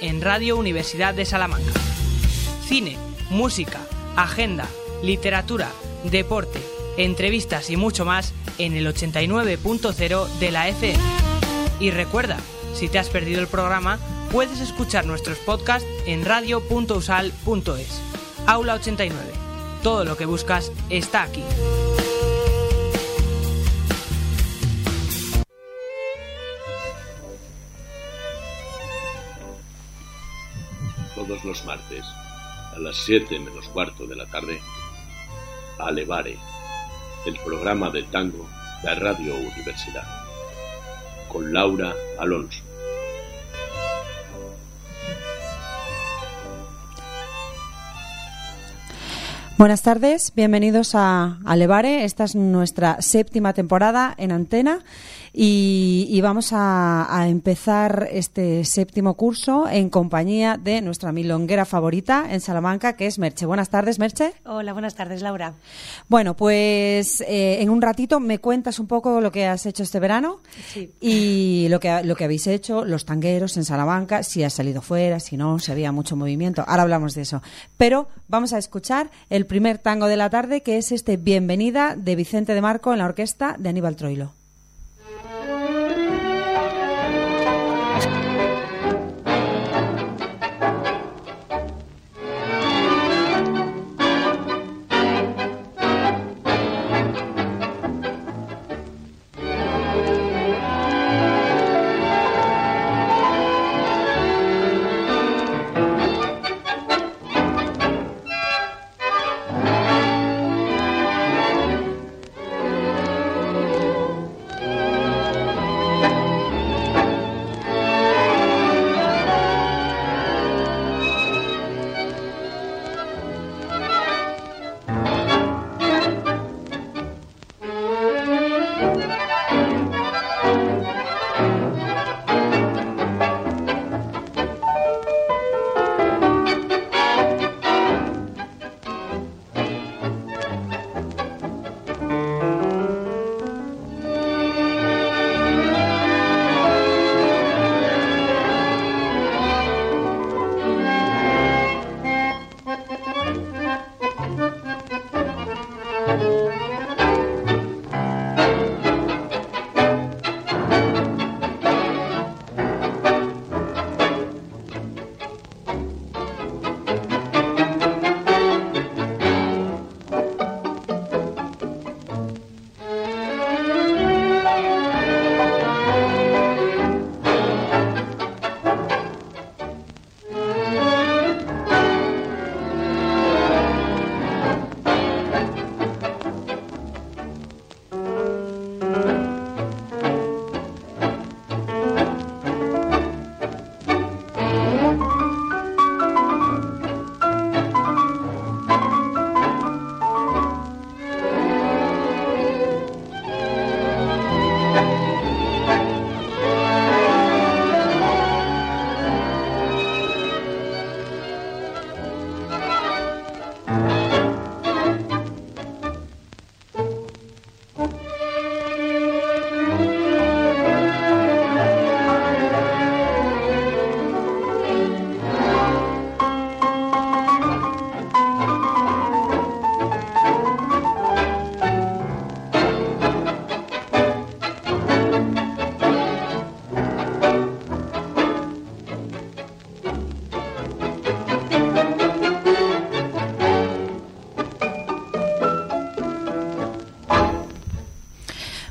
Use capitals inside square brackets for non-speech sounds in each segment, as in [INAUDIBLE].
en Radio Universidad de Salamanca. Cine, música, agenda, literatura, deporte, entrevistas y mucho más en el 89.0 de la FM. Y recuerda, si te has perdido el programa, puedes escuchar nuestros podcasts en radio.usal.es. Aula 89. Todo lo que buscas está aquí. Los martes, a las 7 menos cuarto de la tarde, Alevare, el programa de tango de Radio Universidad, con Laura Alonso. Buenas tardes, bienvenidos a Alevare. Esta es nuestra séptima temporada en antena y, vamos a, empezar este séptimo curso en compañía de nuestra milonguera favorita en Salamanca, que es Merche. Buenas tardes, Merche. Hola, buenas tardes, Laura. Bueno, pues eh, en un ratito me cuentas un poco lo que has hecho este verano y lo que, lo que habéis hecho, los tangueros en Salamanca, si has salido fuera, si no, si había mucho movimiento. Ahora hablamos de eso. Pero vamos a escuchar el primer tango de la tarde, que es este Bienvenida de Vicente de Marco en la orquesta de Aníbal Troilo.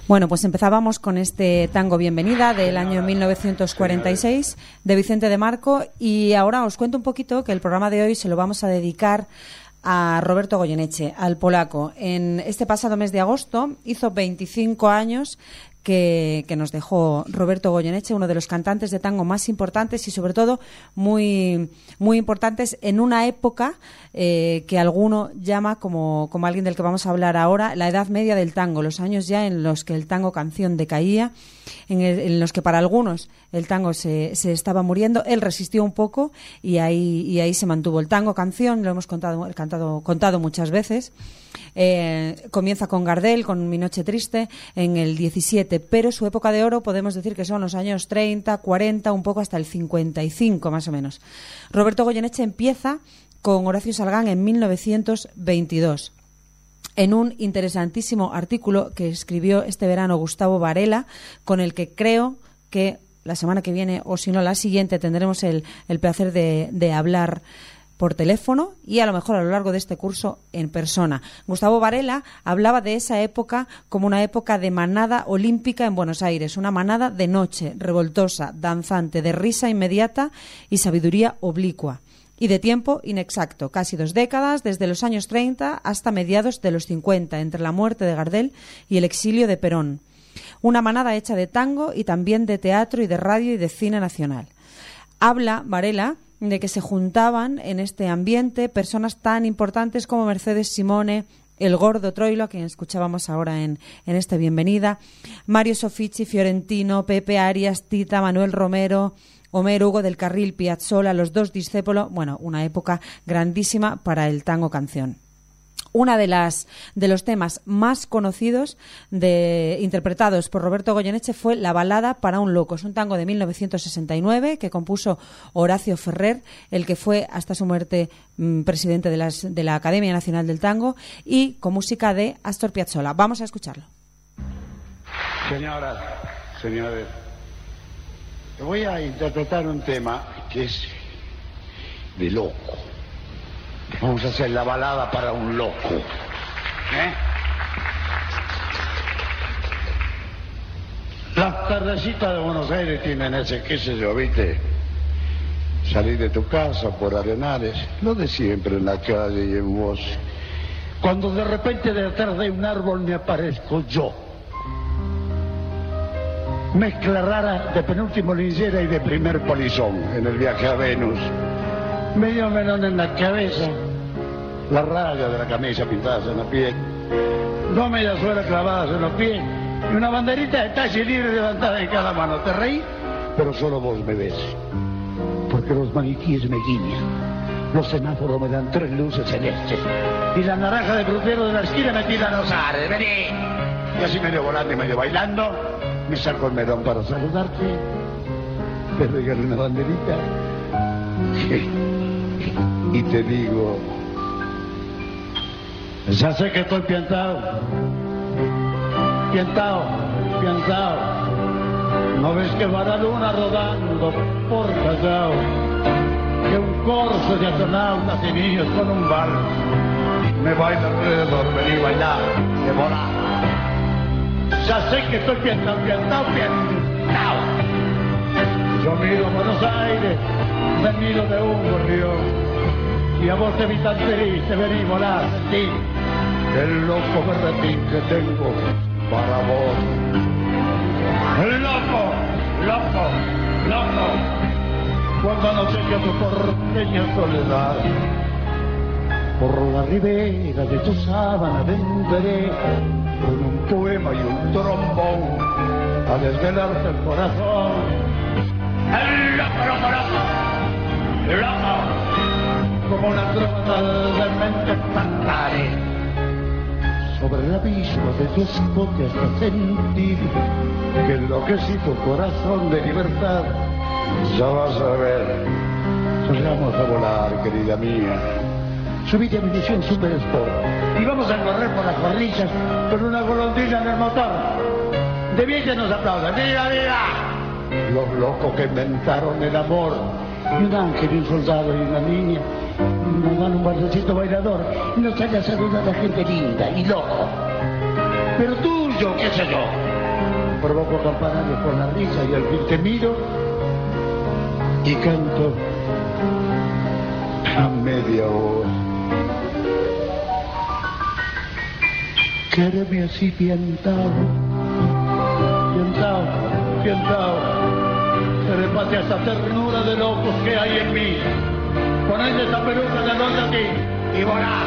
Bueno, pues empezábamos con este tango Bienvenida del año 1946 de Vicente de Marco y ahora os cuento un poquito que el programa de hoy se lo vamos a dedicar a Roberto Goyeneche, al polaco. En este pasado mes de agosto hizo 25 años que, nos dejó Roberto Goyeneche, uno de los cantantes de tango más importantes y sobre todo muy, muy importantes en una época eh, que alguno llama, como, como alguien del que vamos a hablar ahora, la edad media del tango, los años ya en los que el tango canción decaía, en, los que para algunos el tango se, se, estaba muriendo, él resistió un poco y ahí, y ahí se mantuvo. El tango canción, lo hemos contado, cantado, contado muchas veces Eh, comienza con Gardel, con Mi Noche Triste, en el 17, pero su época de oro podemos decir que son los años 30, 40, un poco hasta el 55 más o menos. Roberto Goyeneche empieza con Horacio Salgán en 1922 en un interesantísimo artículo que escribió este verano Gustavo Varela, con el que creo que la semana que viene o si no la siguiente tendremos el, placer de, hablar por teléfono y a lo mejor a lo largo de este curso en persona. Gustavo Varela hablaba de esa época como una época de manada olímpica en Buenos Aires, una manada de noche, revoltosa, danzante, de risa inmediata y sabiduría oblicua y de tiempo inexacto, casi dos décadas, desde los años 30 hasta mediados de los 50, entre la muerte de Gardel y el exilio de Perón. Una manada hecha de tango y también de teatro y de radio y de cine nacional. Habla Varela de que se juntaban en este ambiente personas tan importantes como Mercedes Simone, el gordo Troilo, a quien escuchábamos ahora en, en este Bienvenida, Mario Sofici, Fiorentino, Pepe Arias, Tita, Manuel Romero, Homero Hugo del Carril Piazzolla, los dos discípulos, bueno, una época grandísima para el tango canción. Una de las de los temas más conocidos de, interpretados por Roberto Goyeneche fue La balada para un loco. Es un tango de 1969 que compuso Horacio Ferrer, el que fue hasta su muerte mm, presidente de, las, de la Academia Nacional del Tango y con música de Astor Piazzolla. Vamos a escucharlo. Señoras, señores, voy a interpretar un tema que es de loco. Vamos a hacer la balada para un loco. ¿Eh? Las tardecitas de Buenos Aires tienen ese, qué sé yo, viste. Salir de tu casa por arenales, lo de siempre en la calle y en vos. Cuando de repente detrás de un árbol me aparezco yo mezcla rara de penúltimo linchera y de primer polizón en el viaje a Venus. Medio melón en la cabeza, la raya de la camisa pintada en la piel, dos medias suelas clavadas en los pies y una banderita de talle libre levantada en cada mano. ¿Te reí? Pero solo vos me ves, porque los maniquíes me guiñan. Los semáforos me dan tres luces celestes. Y la naranja de crucero de la esquina me tira los ares. Vení. Y así medio volando y medio bailando, me saco el melón para saludarte, te regalo una banderita y te digo, ya sé que estoy piantado, piantado, piantado. ¿No ves que va la luna rodando por Callao? Que un corso de astronautas y niños con un bar me baila alrededor, vení bailar, que volar. Ya sé que estoy piantado, piantado, piantado. Yo miro Buenos Aires, me miro de un gorrión. Y a vos te vi tan feliz, te vení volar, sí. El loco berretín que tengo para vos. El loco, loco, loco. Cuando no sé tu porteña soledad por la ribera de tu sábana venderé con un poema y un trombón a desvelarte el corazón. El loco, loco, loco, loco, como una tromba de mente cantaré sobre el abismo de tu escote hasta sentir que enloquecido corazón de libertad ya vas a ver. Salgamos a volar, querida mía subite a mi misión Super Sport y vamos a correr por las corrillas con una golondrina en el motor. De bien que nos aplaudan. ¡Viva, viva! Los locos que inventaron el amor. Un ángel, y un soldado y una niña un bailecito bailador nos sale a saludar a gente linda y loco. Pero tuyo, qué sé yo. Provoco campanarios por la risa y al fin te miro y canto a media hora. Quédeme así piantado, piantado, piantado. Se a esa ternura de locos que hay en mí. Poned esa peluca de noche aquí y volá.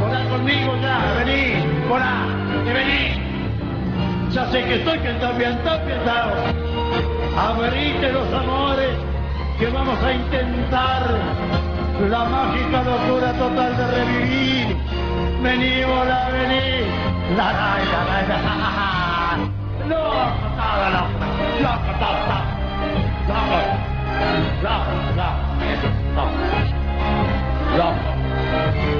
Volá conmigo ya, vení, volá, y vení. Ya sé que estoy piantado, piantado, piantado. Abrite los amores que vamos a intentar la mágica locura total de revivir. Vení, hola, vení. La, la, la, la, la. Loco, todo, loco, loco, loco, loco, loco. Loca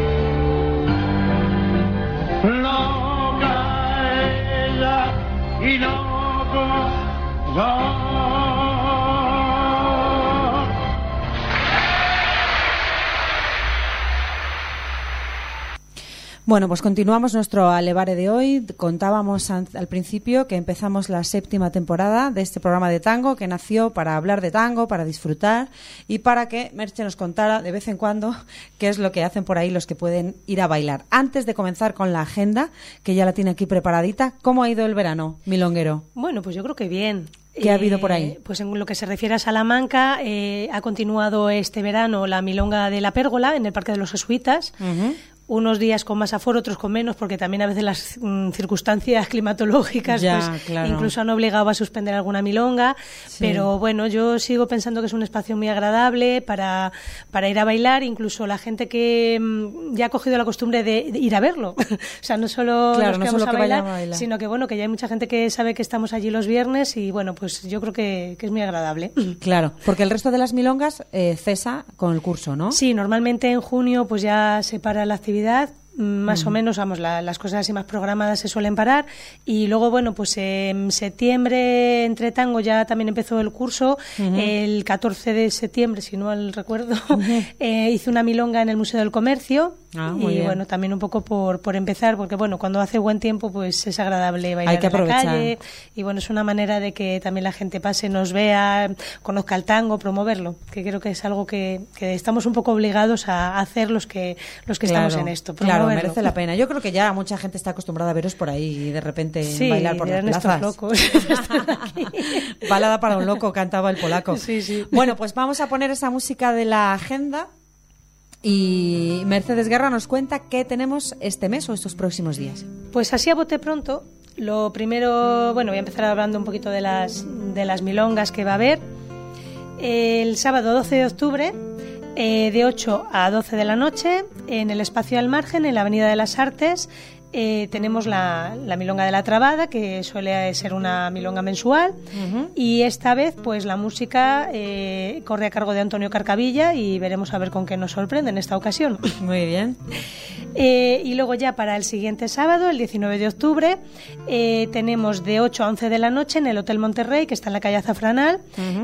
Bueno, pues continuamos nuestro Alevare de hoy. Contábamos al principio que empezamos la séptima temporada de este programa de tango que nació para hablar de tango, para disfrutar y para que Merche nos contara de vez en cuando [LAUGHS] qué es lo que hacen por ahí los que pueden ir a bailar. Antes de comenzar con la agenda, que ya la tiene aquí preparadita, ¿cómo ha ido el verano, milonguero? Bueno, pues yo creo que bien. ¿Qué ha habido por ahí? Eh, pues en lo que se refiere a Salamanca, eh, ha continuado este verano la milonga de la Pérgola en el Parque de los Jesuitas unos días con más aforo, otros con menos, porque también a veces las mm, circunstancias climatológicas pues, incluso han obligado a suspender alguna milonga. Pero bueno, yo sigo pensando que es un espacio muy agradable para, para ir a bailar, incluso la gente que mm, ya ha cogido la costumbre de, ir a verlo. [LAUGHS] o sea, no solo los que vamos a, bailar, sino que bueno, que ya hay mucha gente que sabe que estamos allí los viernes y bueno, pues yo creo que, es muy agradable. [CLEARS THROAT] Claro, porque el resto de las milongas eh, cesa con el curso, ¿no? Sí, normalmente en junio pues ya se para la actividad más o menos, vamos, las cosas así más programadas se suelen parar. Y luego, bueno, pues en septiembre, entre tango, ya también empezó el curso. El 14 de septiembre, si no mal recuerdo, [LAUGHS] eh, hice una milonga en el Museo del Comercio. Ah, y bueno, también un poco por, por empezar, porque bueno, cuando hace buen tiempo, pues es agradable bailar Hay que en la calle. Y bueno, es una manera de que también la gente pase, nos vea, conozca el tango, promoverlo, que creo que es algo que, que estamos un poco obligados a hacer los que, los que estamos en esto. Claro, merece la pena. Yo creo que ya mucha gente está acostumbrada a veros por ahí y de repente bailar por las plazas. locos. [LAUGHS] [LAUGHS] Balada para un loco, cantaba el polaco. Sí, sí. Bueno, pues vamos a poner esa música de la agenda y Mercedes Guerra nos cuenta qué tenemos este mes o estos próximos días. Pues así a bote pronto, lo primero, bueno, voy a empezar hablando un poquito de las, de las milongas que va a haber. El sábado 12 de octubre, eh, de 8 a 12 de la noche, en el espacio al margen, en la Avenida de las Artes, eh, tenemos la, Milonga de la Trabada, que suele ser una milonga mensual, y esta vez pues la música eh, corre a cargo de Antonio Carcavilla y veremos a ver con qué nos sorprende en esta ocasión. [LAUGHS] Muy bien. Eh, y luego ya para el siguiente sábado, el 19 de octubre, tenemos de 8 a 11 de la noche en el Hotel Monterrey, que está en la calle Azafranal,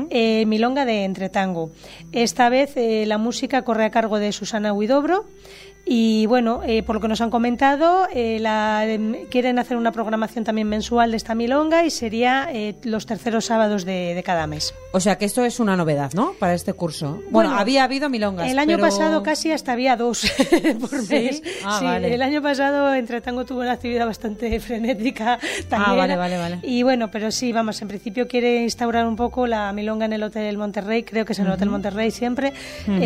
Milonga de Entretango. Esta vez la música corre a cargo de Susana Huidobro, y bueno, eh, por lo que nos han comentado, eh, la, quieren hacer una programación también mensual de esta milonga y sería eh, los terceros sábados de, cada mes. O sea que esto es una novedad, ¿no? Para este curso. Bueno, había habido milongas. El año pasado casi hasta había dos [LAUGHS] por mes. Ah, sí, el año pasado entre tango tuvo una actividad bastante [LAUGHS] frenética también. Ah, vale, vale, vale. Y bueno, pero sí, vamos, en principio quiere instaurar un poco la milonga en el Hotel Monterrey, creo que es en el Hotel Monterrey siempre,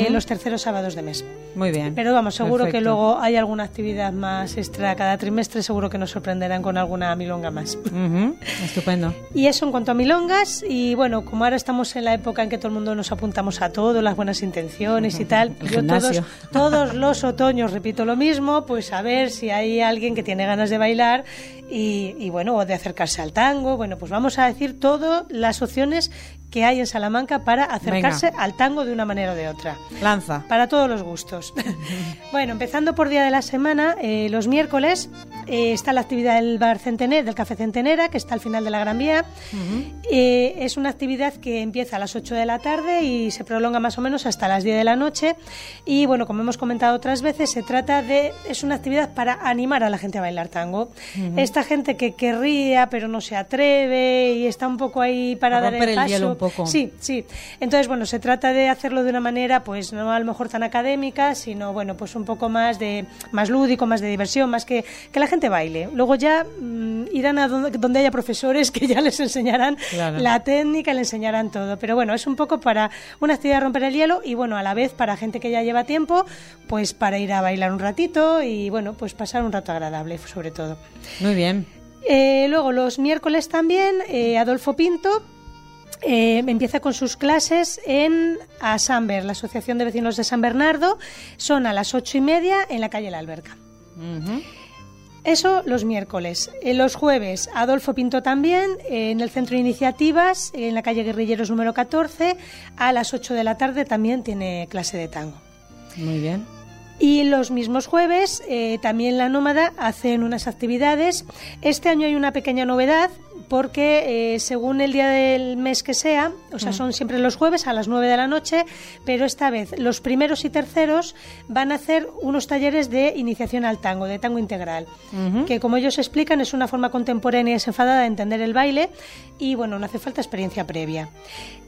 los terceros sábados de mes. Muy bien. Pero vamos, seguro que luego hay alguna actividad más extra cada trimestre, seguro que nos sorprenderán con alguna milonga más. Estupendo. [LAUGHS] Y eso en cuanto a milongas, y bueno, como ahora estamos en la época en que todo el mundo nos apuntamos a todo, las buenas intenciones y tal, [LAUGHS] yo todos, [LAUGHS] todos los otoños repito lo mismo, pues a ver si hay alguien que tiene ganas de bailar y, y bueno, o de acercarse al tango, bueno, pues vamos a decir todas las opciones que hay en Salamanca para acercarse al tango de una manera o de otra. Lanza. Para todos los gustos. [LAUGHS] bueno, empezando por día de la semana, eh, los miércoles eh, está la actividad del bar Centener, del Café Centenera, que está al final de la Gran Vía. Eh, es una actividad que empieza a las 8 de la tarde y se prolonga más o menos hasta las 10 de la noche. Y bueno, como hemos comentado otras veces, se trata de. es una actividad para animar a la gente a bailar tango. Esta gente que querría, pero no se atreve y está un poco ahí para dar el paso. Sí, sí. Entonces, bueno, se trata de hacerlo de una manera, pues no a lo mejor tan académica, sino, bueno, pues un poco más de más lúdico, más de diversión, más que, que la gente baile. Luego ya mm, irán a donde, haya profesores que ya les enseñarán la técnica, le enseñarán todo. Pero bueno, es un poco para una actividad de romper el hielo y, bueno, a la vez para gente que ya lleva tiempo, pues para ir a bailar un ratito y, bueno, pues pasar un rato agradable, sobre todo. Muy bien. Eh, luego los miércoles también, eh, Adolfo Pinto eh, empieza con sus clases en Asamber, la Asociación de Vecinos de San Bernardo. Son a las ocho y media en la calle La Alberca. Eso los miércoles. En los jueves, Adolfo Pinto también, en el Centro de Iniciativas, en la calle Guerrilleros número 14, a las 8 de la tarde también tiene clase de tango. Muy bien. Y los mismos jueves, eh, también la Nómada hacen unas actividades. Este año hay una pequeña novedad porque eh, según el día del mes que sea, o sea, son siempre los jueves a las 9 de la noche, pero esta vez los primeros y terceros van a hacer unos talleres de iniciación al tango, de tango integral, que como ellos explican es una forma contemporánea y desenfadada de entender el baile y bueno, no hace falta experiencia previa.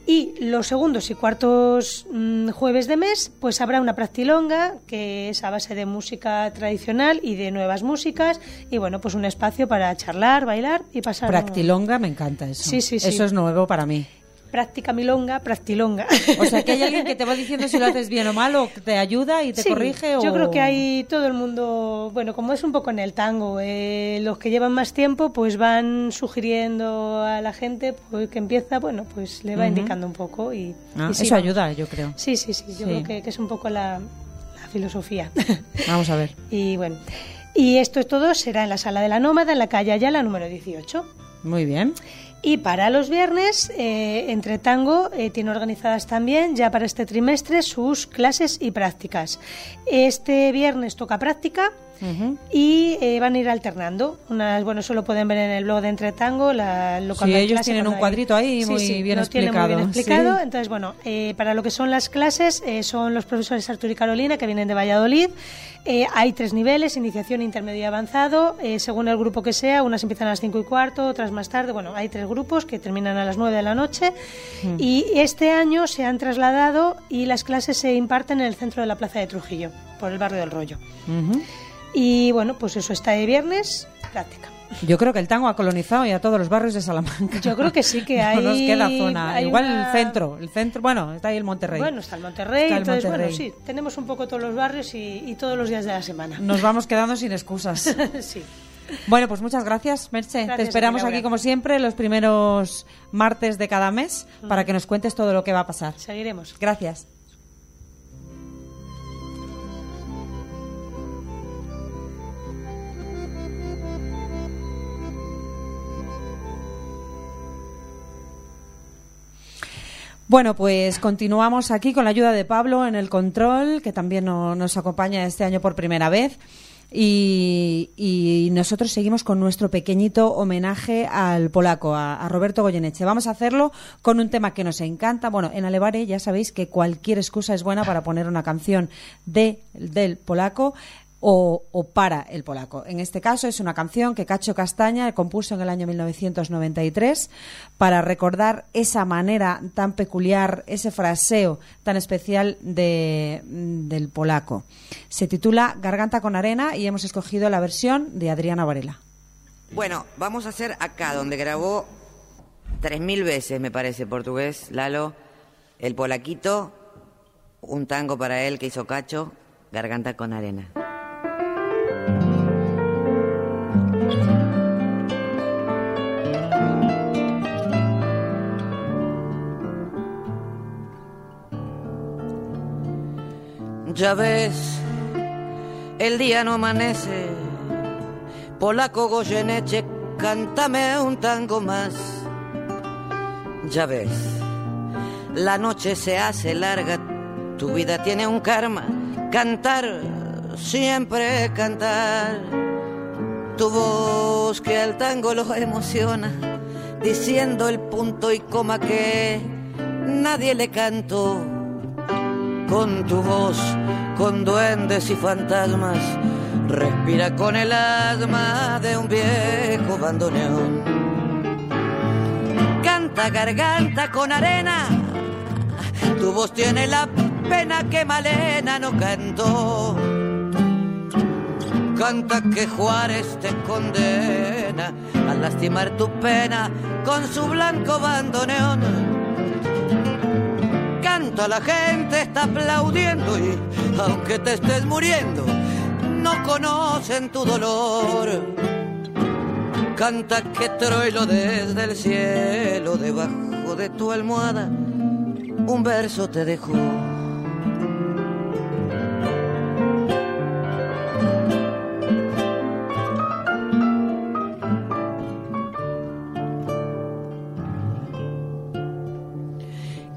Y los segundos y cuartos mm, jueves de mes, pues habrá una practilonga, que es a base de música tradicional y de nuevas músicas, y bueno, pues un espacio para charlar, bailar y pasar. Practilonga, me encanta eso. Sí, sí, sí. Eso es nuevo para mí. Práctica milonga, practilonga. O sea, que hay alguien que te va diciendo si lo haces bien o mal, o te ayuda y te Sí, corrige. Yo o- creo que hay todo el mundo, bueno, como es un poco en el tango, eh, los que llevan más tiempo pues van sugiriendo a la gente pues, que empieza, bueno, pues le va indicando un poco y, Ah, y sí, eso ayuda, yo creo. Sí, sí, sí, yo Sí. creo que, que es un poco la, la filosofía. [LAUGHS] Vamos a ver. y bueno, y esto es todo será en la sala de la Nómada, en la calle Ayala número 18. Muy bien. Y para los viernes, eh, Entre Tango eh, tiene organizadas también ya para este trimestre sus clases y prácticas. Este viernes toca práctica Y eh, van a ir alternando. Unas, bueno, eso lo pueden ver en el blog de Entre Tango. La, lo Sí, ellos clase, tienen un cuadrito ahí Sí, muy sí, bien muy explicado. Entonces, bueno, eh, para lo que son las clases, eh, son los profesores Arturo y Carolina que vienen de Valladolid. Hay tres niveles, iniciación, intermedio y avanzado. Según el grupo que sea, unas empiezan a las cinco y cuarto, otras más tarde. Bueno, hay tres grupos que terminan a las nueve de la noche. Y este año se han trasladado y las clases se imparten en el centro de la Plaza de Trujillo, por el barrio del Rollo. Y bueno, pues eso está de viernes, práctica. Yo creo que el tango ha colonizado ya todos los barrios de Salamanca. Yo creo que sí que [LAUGHS] No hay. nos queda zona. Igual una- el centro. El centro, bueno, está ahí el Monterrey. Bueno, está el Monterrey, Está el entonces bueno, sí, tenemos un poco todos los barrios y, y todos los días de la semana. Nos vamos quedando sin excusas. [LAUGHS] sí. Bueno, pues muchas gracias, Merche. Gracias Te esperamos aquí, como siempre, los primeros martes de cada mes para que nos cuentes todo lo que va a pasar. Seguiremos. Gracias. Bueno, pues continuamos aquí con la ayuda de Pablo en el control, que también no- nos acompaña este año por primera vez. Y, y nosotros seguimos con nuestro pequeñito homenaje al polaco, a, a Roberto Goyeneche. Vamos a hacerlo con un tema que nos encanta. Bueno, en Alevare ya sabéis que cualquier excusa es buena para poner una canción de, del polaco o, para el polaco. En este caso es una canción que Cacho Castaña compuso en el año 1993 para recordar esa manera tan peculiar, ese fraseo tan especial de, del polaco. Se titula Garganta con arena y hemos escogido la versión de Adriana Varela. Bueno, vamos a hacer acá, donde grabó tres mil veces, me parece, portugués, Lalo, el polaquito, un tango para él que hizo Cacho, Garganta con arena. Ya ves, el día no amanece. Polaco Goyeneche, cántame un tango más. Ya ves, la noche se hace larga, tu vida tiene un karma. Cantar, siempre cantar. Tu voz que al tango lo emociona, diciendo el punto y coma que nadie le cantó con tu voz, con duendes y fantasmas. Respira con el asma de un viejo bandoneón. Canta garganta con arena, tu voz tiene la pena que Malena no cantó. Canta que Juárez te condena a lastimar tu pena con su blanco bandoneón canta, la gente está aplaudiendo y aunque te estés muriendo, no conocen tu dolor. Canta que Troilo desde el cielo, debajo de tu almohada un verso te dejó.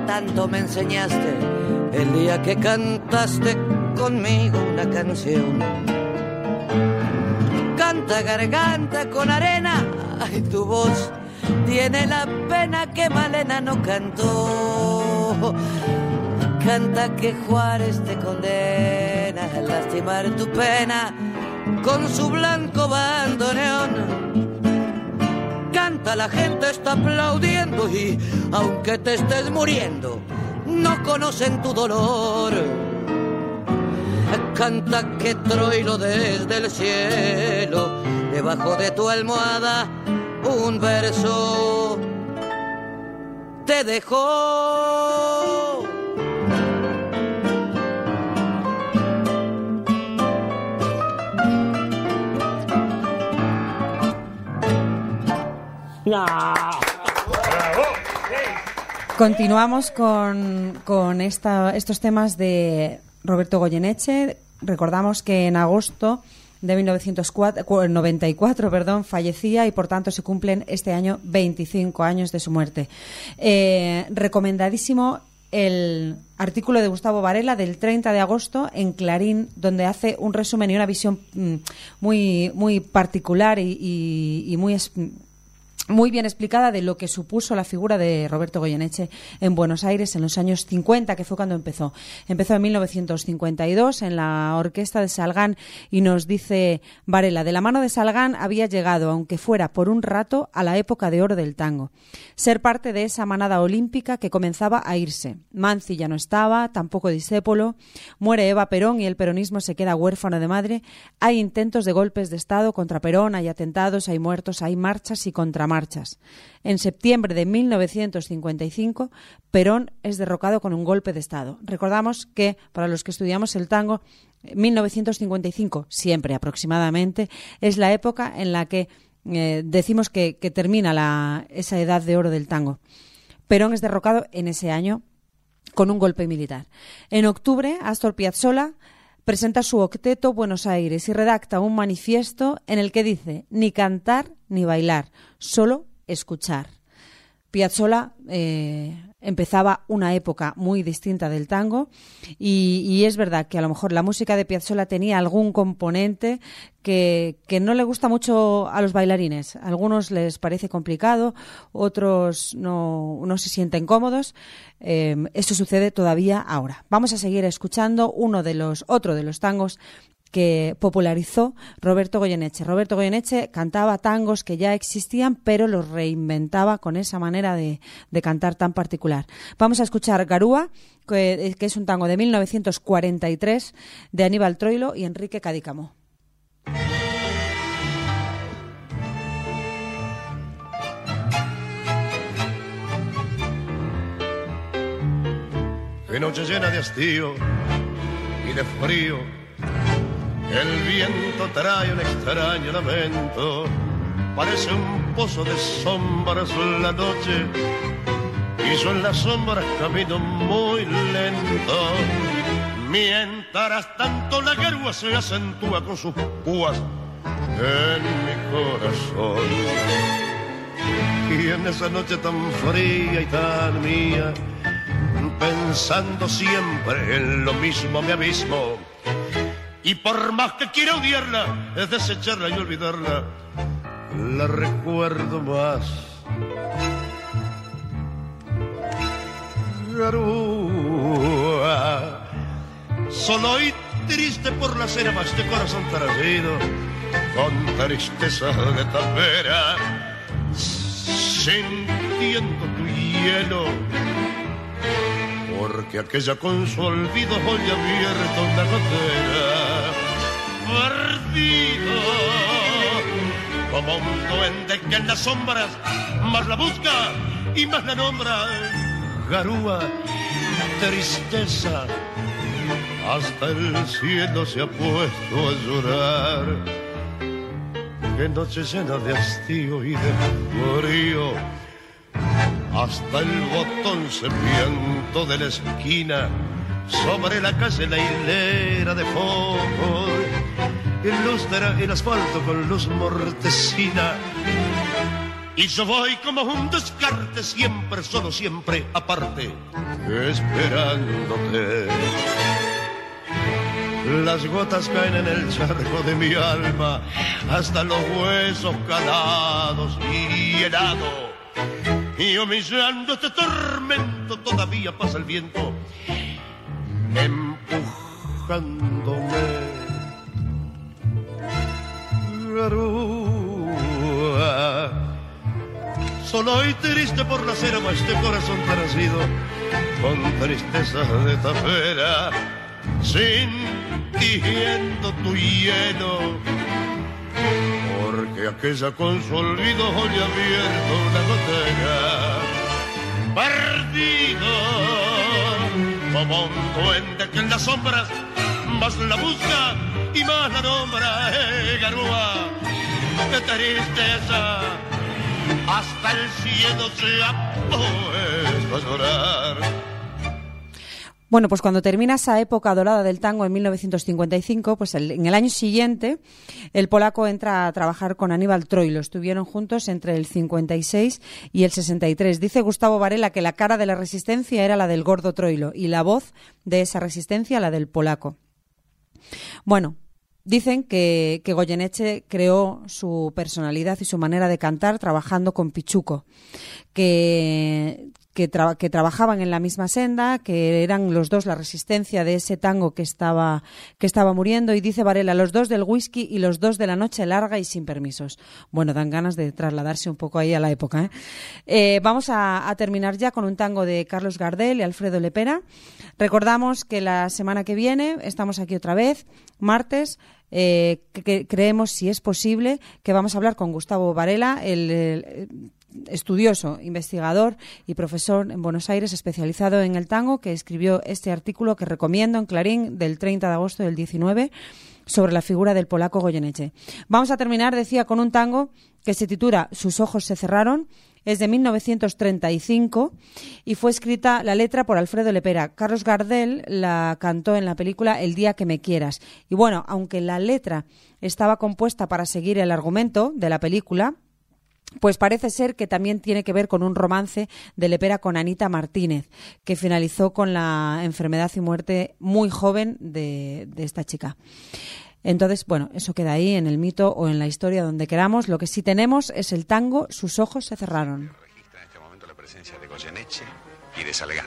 tanto me enseñaste el día que cantaste conmigo una canción. Canta garganta con arena, ay tu voz tiene la pena que Malena no cantó. Canta que Juárez te condena a lastimar tu pena con su blanco bandoneón. Canta, la gente está aplaudiendo y aunque te estés muriendo, no conocen tu dolor. Canta que Troilo desde el cielo, debajo de tu almohada, un verso te dejó. Continuamos con, con esta, estos temas de Roberto Goyeneche. Recordamos que en agosto de 1994 perdón, fallecía y por tanto se cumplen este año 25 años de su muerte. Eh, recomendadísimo el artículo de Gustavo Varela del 30 de agosto en Clarín, donde hace un resumen y una visión mm, muy, muy particular y, y, muy muy bien explicada de lo que supuso la figura de Roberto Goyeneche en Buenos Aires en los años 50, que fue cuando empezó. Empezó en 1952 en la orquesta de Salgán y nos dice Varela, de la mano de Salgán había llegado, aunque fuera por un rato, a la época de oro del tango. Ser parte de esa manada olímpica que comenzaba a irse. Manzi ya no estaba, tampoco Discépolo, muere Eva Perón y el peronismo se queda huérfano de madre. Hay intentos de golpes de Estado contra Perón, hay atentados, hay muertos, hay marchas y contramarchas. En septiembre de 1955, Perón es derrocado con un golpe de Estado. Recordamos que, para los que estudiamos el tango, 1955, siempre aproximadamente, es la época en la que eh, decimos que, que termina la- esa edad de oro del tango. Perón es derrocado en ese año con un golpe militar. En octubre, Astor Piazzolla presenta su octeto Buenos Aires y redacta un manifiesto en el que dice ni cantar ni bailar, solo escuchar. Piazzolla eh, empezaba una época muy distinta del tango y, es verdad que a lo mejor la música de Piazzolla tenía algún componente que, que no le gusta mucho a los bailarines. Algunos les parece complicado, otros no, no se sienten cómodos. Eh, esto sucede todavía ahora. Vamos a seguir escuchando uno de los, otro de los tangos que popularizó Roberto Goyeneche. Roberto Goyeneche cantaba tangos que ya existían, pero los reinventaba con esa manera de, cantar tan particular. Vamos a escuchar Garúa, que, que es un tango de 1943 de Aníbal Troilo y Enrique Cadícamo. Noche llena de hastío y de frío. El viento trae un extraño lamento. Parece un pozo de sombras en la noche. Y yo en las sombras camino muy lento. Mientras tanto la garúa se acentúa con sus púas en mi corazón. Y en esa noche tan fría y tan mía, pensando siempre en lo mismo me abismo. Y por más que quiera odiarla, es desecharla y olvidarla, la recuerdo más. Garúa, solo y triste por la cena más de corazón traído, con tristeza de tapera, sintiendo tu hielo porque aquella con su olvido hoy abierto una gotera. Perdido, como un duende que en las sombras más la busca y más la nombra. Garúa, tristeza, hasta el cielo se ha puesto a llorar. Qué noche llena de hastío y de frío hasta el botón serpiento de la esquina, sobre la calle la hilera de fuego, ilustra el asfalto con luz mortecina. Y yo voy como un descarte, siempre solo, siempre aparte, esperándote. Las gotas caen en el charco de mi alma, hasta los huesos calados y helado y humillando este tormento todavía pasa el viento empujándome. Solo y triste por la cera este corazón nacido con tristeza de tapera, sintiendo tu hielo porque aquella con su olvido hoy abierto una gotera. Perdido, como un duende que en las sombras más la busca y más la nombra, eh, garúa, de tristeza. Hasta el cielo se ha puesto a. Bueno, pues cuando termina esa época dorada del tango en 1955, pues en el año siguiente el polaco entra a trabajar con Aníbal Troilo. Estuvieron juntos entre el 56 y el 63. Dice Gustavo Varela que la cara de la resistencia era la del gordo Troilo y la voz de esa resistencia la del polaco. Bueno, Dicen que, que, Goyeneche creó su personalidad y su manera de cantar trabajando con Pichuco, que, que, trabajaban en la misma senda, que eran los dos la resistencia de ese tango que estaba, que estaba muriendo. Y dice Varela, los dos del whisky y los dos de la noche larga y sin permisos. Bueno, dan ganas de trasladarse un poco ahí a la época. ¿eh? Eh, vamos a, terminar ya con un tango de Carlos Gardel y Alfredo Lepera. Recordamos que la semana que viene estamos aquí otra vez, martes. Eh, que, creemos, si es posible, que vamos a hablar con Gustavo Varela, el estudioso, investigador y profesor en Buenos Aires especializado en el tango, que escribió este artículo que recomiendo en Clarín del 30 de agosto del 19 sobre la figura del polaco Goyeneche. Vamos a terminar, decía, con un tango que se titula Sus ojos se cerraron. Es de 1935 y fue escrita la letra por Alfredo Lepera. Carlos Gardel la cantó en la película El día que me quieras. Y bueno, aunque la letra estaba compuesta para seguir el argumento de la película, pues parece ser que también tiene que ver con un romance de Lepera con Anita Martínez, que finalizó con la enfermedad y muerte muy joven de, esta chica. Entonces, bueno, eso queda ahí en el mito o en la historia donde queramos. Lo que sí tenemos es el tango Sus ojos se cerraron. Registra en este momento la presencia de y de.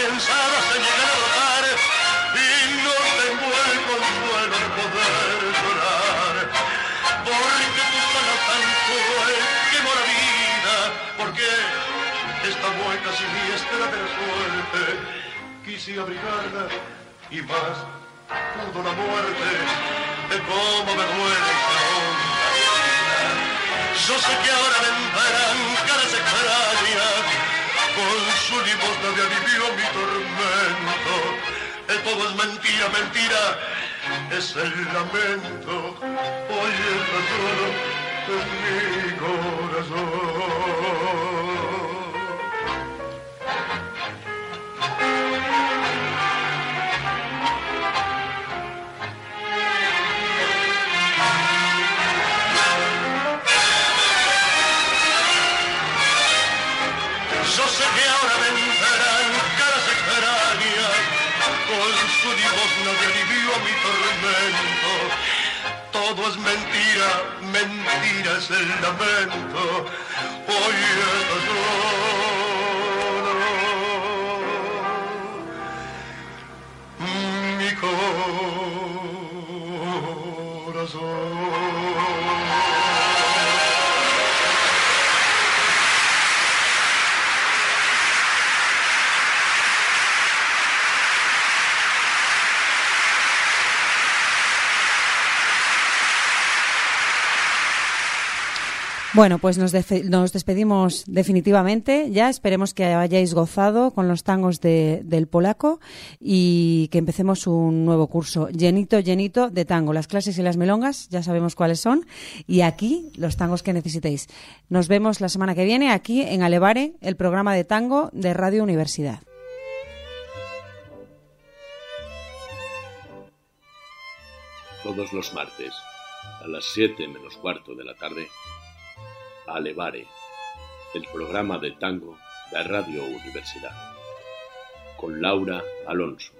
trenzadas se llegan a brotar y no tengo el consuelo de poder llorar. Porque tu sana tan cruel quemó la vida, porque esta vuelta sin mí es la de la suerte. Quise abrigarla y más pudo la muerte de cómo me duele esta vida. Yo sé que ahora vendrán su limosna de alivio a mi tormento. Eh, todo es mentira, mentira, es el lamento. Hoy está solo en mi corazón. Tormento. Todo es mentira, mentira es el lamento. Hoy estoy solo. Mi corazón. Bueno, pues nos, despedimos definitivamente. Ya esperemos que hayáis gozado con los tangos de- del polaco y que empecemos un nuevo curso llenito, llenito de tango. Las clases y las melongas ya sabemos cuáles son y aquí los tangos que necesitéis. Nos vemos la semana que viene aquí en Alevare, el programa de tango de Radio Universidad. Todos los martes, a las 7 menos cuarto de la tarde, Alevare, el programa de tango de Radio Universidad, con Laura Alonso.